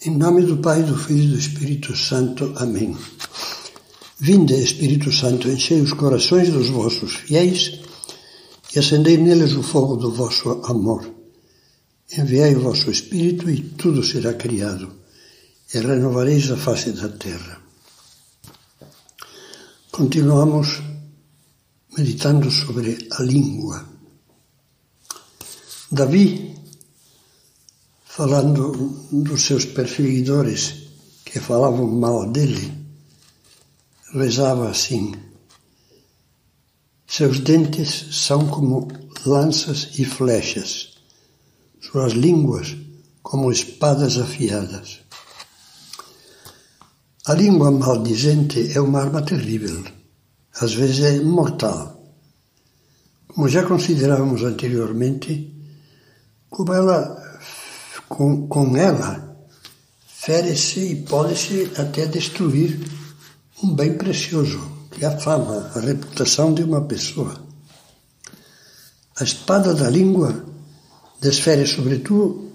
Em nome do Pai, do Filho e do Espírito Santo. Amém. Vinde, Espírito Santo, enchei os corações dos vossos fiéis e acendei neles o fogo do vosso amor. Enviai o vosso Espírito e tudo será criado, e renovareis a face da terra. Continuamos meditando sobre a língua. Davi falando dos seus perseguidores que falavam mal dele, rezava assim: Seus dentes são como lanças e flechas, suas línguas como espadas afiadas. A língua maldizente é uma arma terrível, às vezes é mortal. Como já considerávamos anteriormente, como ela com, com ela, fere-se e pode-se até destruir um bem precioso, que é a fama, a reputação de uma pessoa. A espada da língua desfere sobretudo,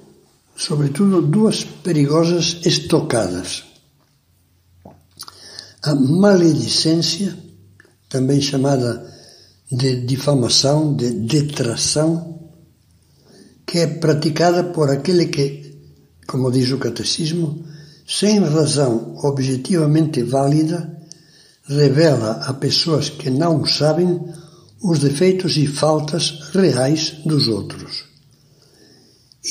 sobretudo duas perigosas estocadas. A maledicência, também chamada de difamação, de detração, que é praticada por aquele que, como diz o catecismo, sem razão objetivamente válida, revela a pessoas que não sabem os defeitos e faltas reais dos outros.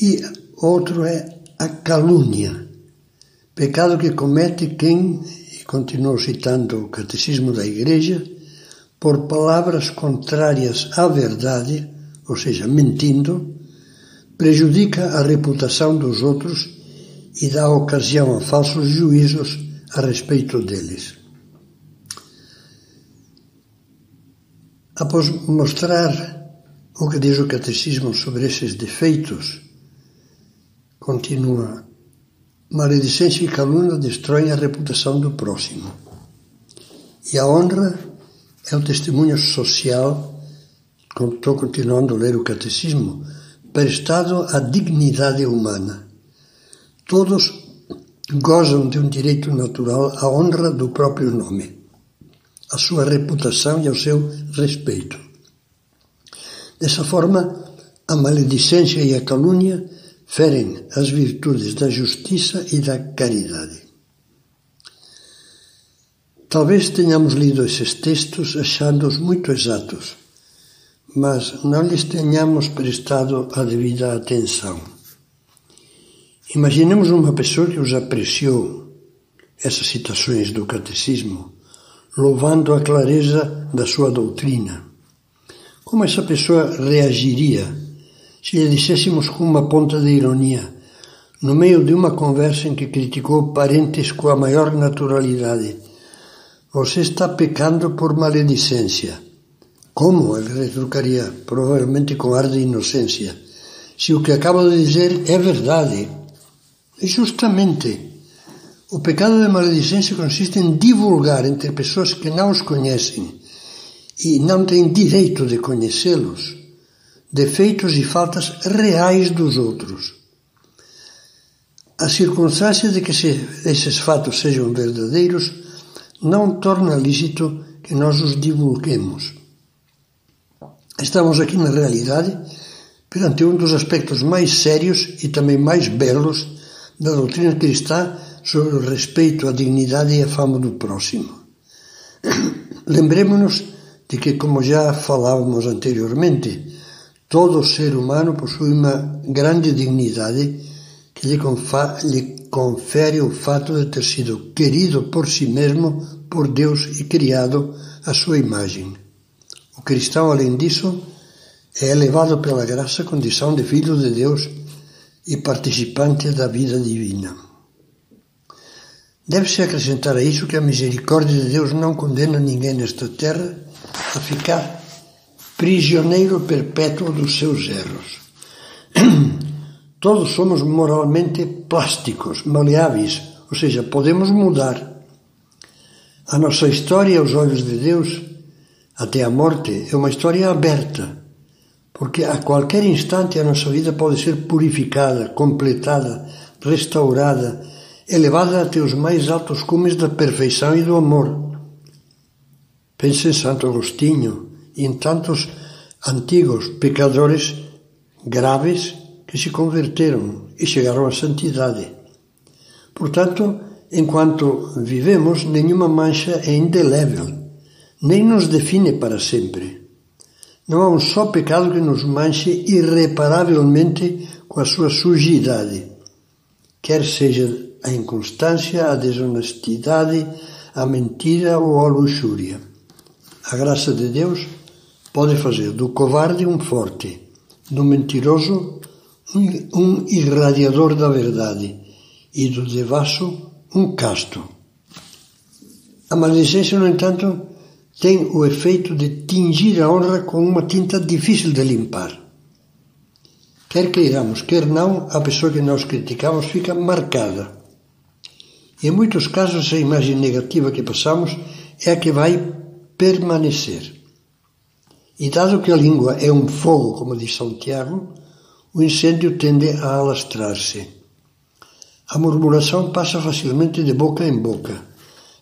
E outro é a calúnia, pecado que comete quem, e continuo citando o catecismo da Igreja, por palavras contrárias à verdade, ou seja, mentindo, prejudica a reputação dos outros e dá ocasião a falsos juízos a respeito deles. Após mostrar o que diz o Catecismo sobre esses defeitos, continua: maledicência e calúnia destroem a reputação do próximo. E a honra é o testemunho social, estou continuando a ler o Catecismo, prestado à dignidade humana. Todos gozam de um direito natural à honra do próprio nome, à sua reputação e ao seu respeito. Dessa forma, a maledicência e a calúnia ferem as virtudes da justiça e da caridade. Talvez tenhamos lido esses textos achando-os muito exatos mas não lhes tenhamos prestado a devida atenção. Imaginemos uma pessoa que os apreciou, essas citações do catecismo, louvando a clareza da sua doutrina. Como essa pessoa reagiria se lhe disséssemos com uma ponta de ironia, no meio de uma conversa em que criticou parentes com a maior naturalidade: Você está pecando por maledicência. Como? Retrucaria, provavelmente com ar de inocência. Se o que acabo de dizer é verdade. E justamente, o pecado de maledicência consiste em divulgar entre pessoas que não os conhecem e não têm direito de conhecê-los defeitos e faltas reais dos outros. A circunstância de que esses fatos sejam verdadeiros não torna lícito que nós os divulguemos. Estamos aqui, na realidade, perante um dos aspectos mais sérios e também mais belos da doutrina cristã sobre o respeito à dignidade e à fama do próximo. Lembremos-nos de que, como já falávamos anteriormente, todo ser humano possui uma grande dignidade que lhe, lhe confere o fato de ter sido querido por si mesmo, por Deus e criado à sua imagem. O cristão, além disso, é elevado pela graça à condição de filho de Deus e participante da vida divina. Deve-se acrescentar a isso que a misericórdia de Deus não condena ninguém nesta terra a ficar prisioneiro perpétuo dos seus erros. Todos somos moralmente plásticos, maleáveis, ou seja, podemos mudar. A nossa história aos olhos de Deus até a morte é uma história aberta, porque a qualquer instante a nossa vida pode ser purificada, completada, restaurada elevada até os mais altos cumes da perfeição e do amor. Pense em Santo Agostinho e em tantos antigos pecadores graves que se converteram e chegaram à santidade. Portanto, enquanto vivemos, nenhuma mancha é indelével, nem nos define para sempre. Não há um só pecado que nos manche irreparavelmente com a sua sujidade, quer seja a inconstância, a desonestidade, a mentira ou a luxúria. A graça de Deus pode fazer do covarde um forte, do mentiroso um irradiador da verdade e do devasso um casto. A maledicência, no entanto, tem o efeito de tingir a honra com uma tinta difícil de limpar. Quer queiramos, quer não, a pessoa que nós criticamos fica marcada. Em muitos casos, a imagem negativa que passamos é a que vai permanecer. E dado que a língua é um fogo, como diz São Tiago, o incêndio tende a alastrar-se. A murmuração passa facilmente de boca em boca,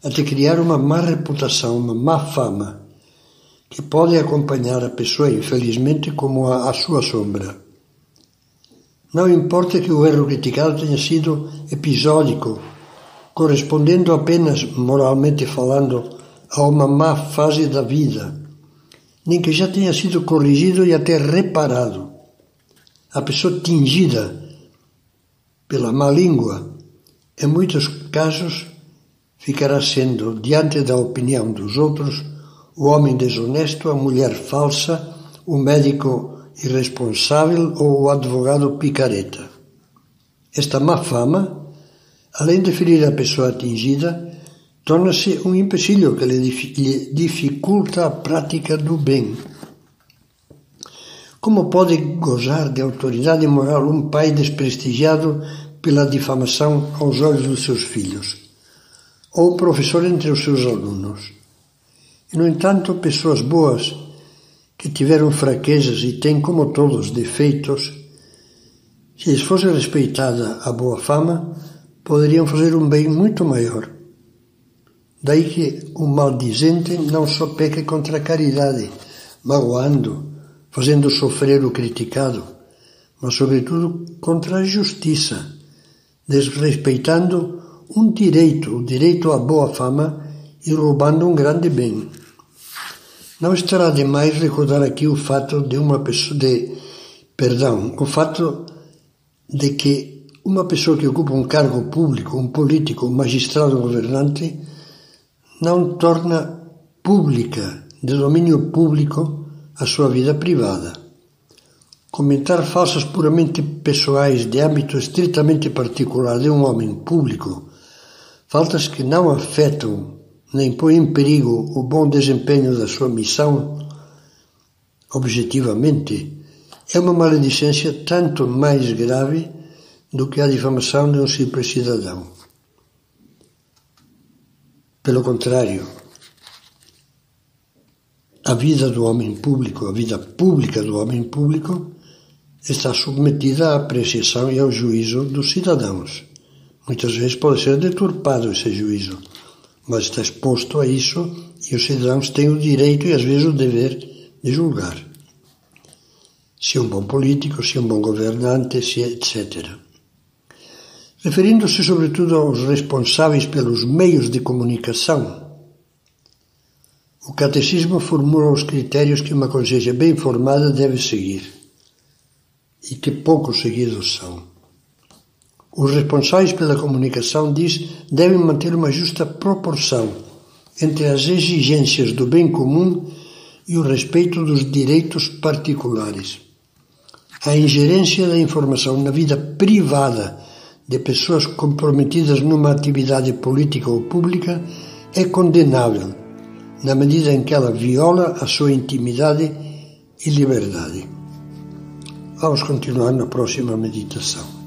até criar uma má reputação, uma má fama, que pode acompanhar a pessoa, infelizmente, como a, a sua sombra. Não importa que o erro criticado tenha sido episódico, correspondendo apenas, moralmente falando, a uma má fase da vida, nem que já tenha sido corrigido e até reparado a pessoa tingida pela má língua, em muitos casos, ficará sendo, diante da opinião dos outros, o homem desonesto, a mulher falsa, o médico irresponsável ou o advogado picareta. Esta má fama, além de ferir a pessoa atingida, torna-se um empecilho que lhe dificulta a prática do bem. Como pode gozar de autoridade moral um pai desprestigiado pela difamação aos olhos dos seus filhos? Ou professor entre os seus alunos? E, no entanto, pessoas boas que tiveram fraquezas e têm, como todos, defeitos, se lhes fosse respeitada a boa fama, poderiam fazer um bem muito maior. Daí que o maldizente não só peca contra a caridade, magoando, fazendo sofrer o criticado, mas, sobretudo, contra a justiça, desrespeitando um direito, o direito à boa fama, e roubando um grande bem. Não estará demais recordar aqui o fato de uma pessoa de perdão, o fato de que uma pessoa que ocupa um cargo público, um político, um magistrado, um governante, não torna pública, de domínio público, a sua vida privada. Comentar falsas puramente pessoais de âmbito estritamente particular de um homem público, faltas que não afetam nem põem em perigo o bom desempenho da sua missão, objetivamente, é uma maledicência tanto mais grave do que a difamação de um simples cidadão. Pelo contrário, a vida do homem público, a vida pública do homem público, está submetida à apreciação e ao juízo dos cidadãos. Muitas vezes pode ser deturpado esse juízo, mas está exposto a isso e os cidadãos têm o direito e às vezes o dever de julgar. Se é um bom político, se é um bom governante, se é etc. Referindo-se sobretudo aos responsáveis pelos meios de comunicação, o catecismo formula os critérios que uma consciência bem formada deve seguir e que poucos seguidos são. Os responsáveis pela comunicação, diz, devem manter uma justa proporção entre as exigências do bem comum e o respeito dos direitos particulares. A ingerência da informação na vida privada de pessoas comprometidas numa atividade política ou pública é condenável na medida em que ela viola a sua intimidade e liberdade. Vamos continuar na próxima meditação.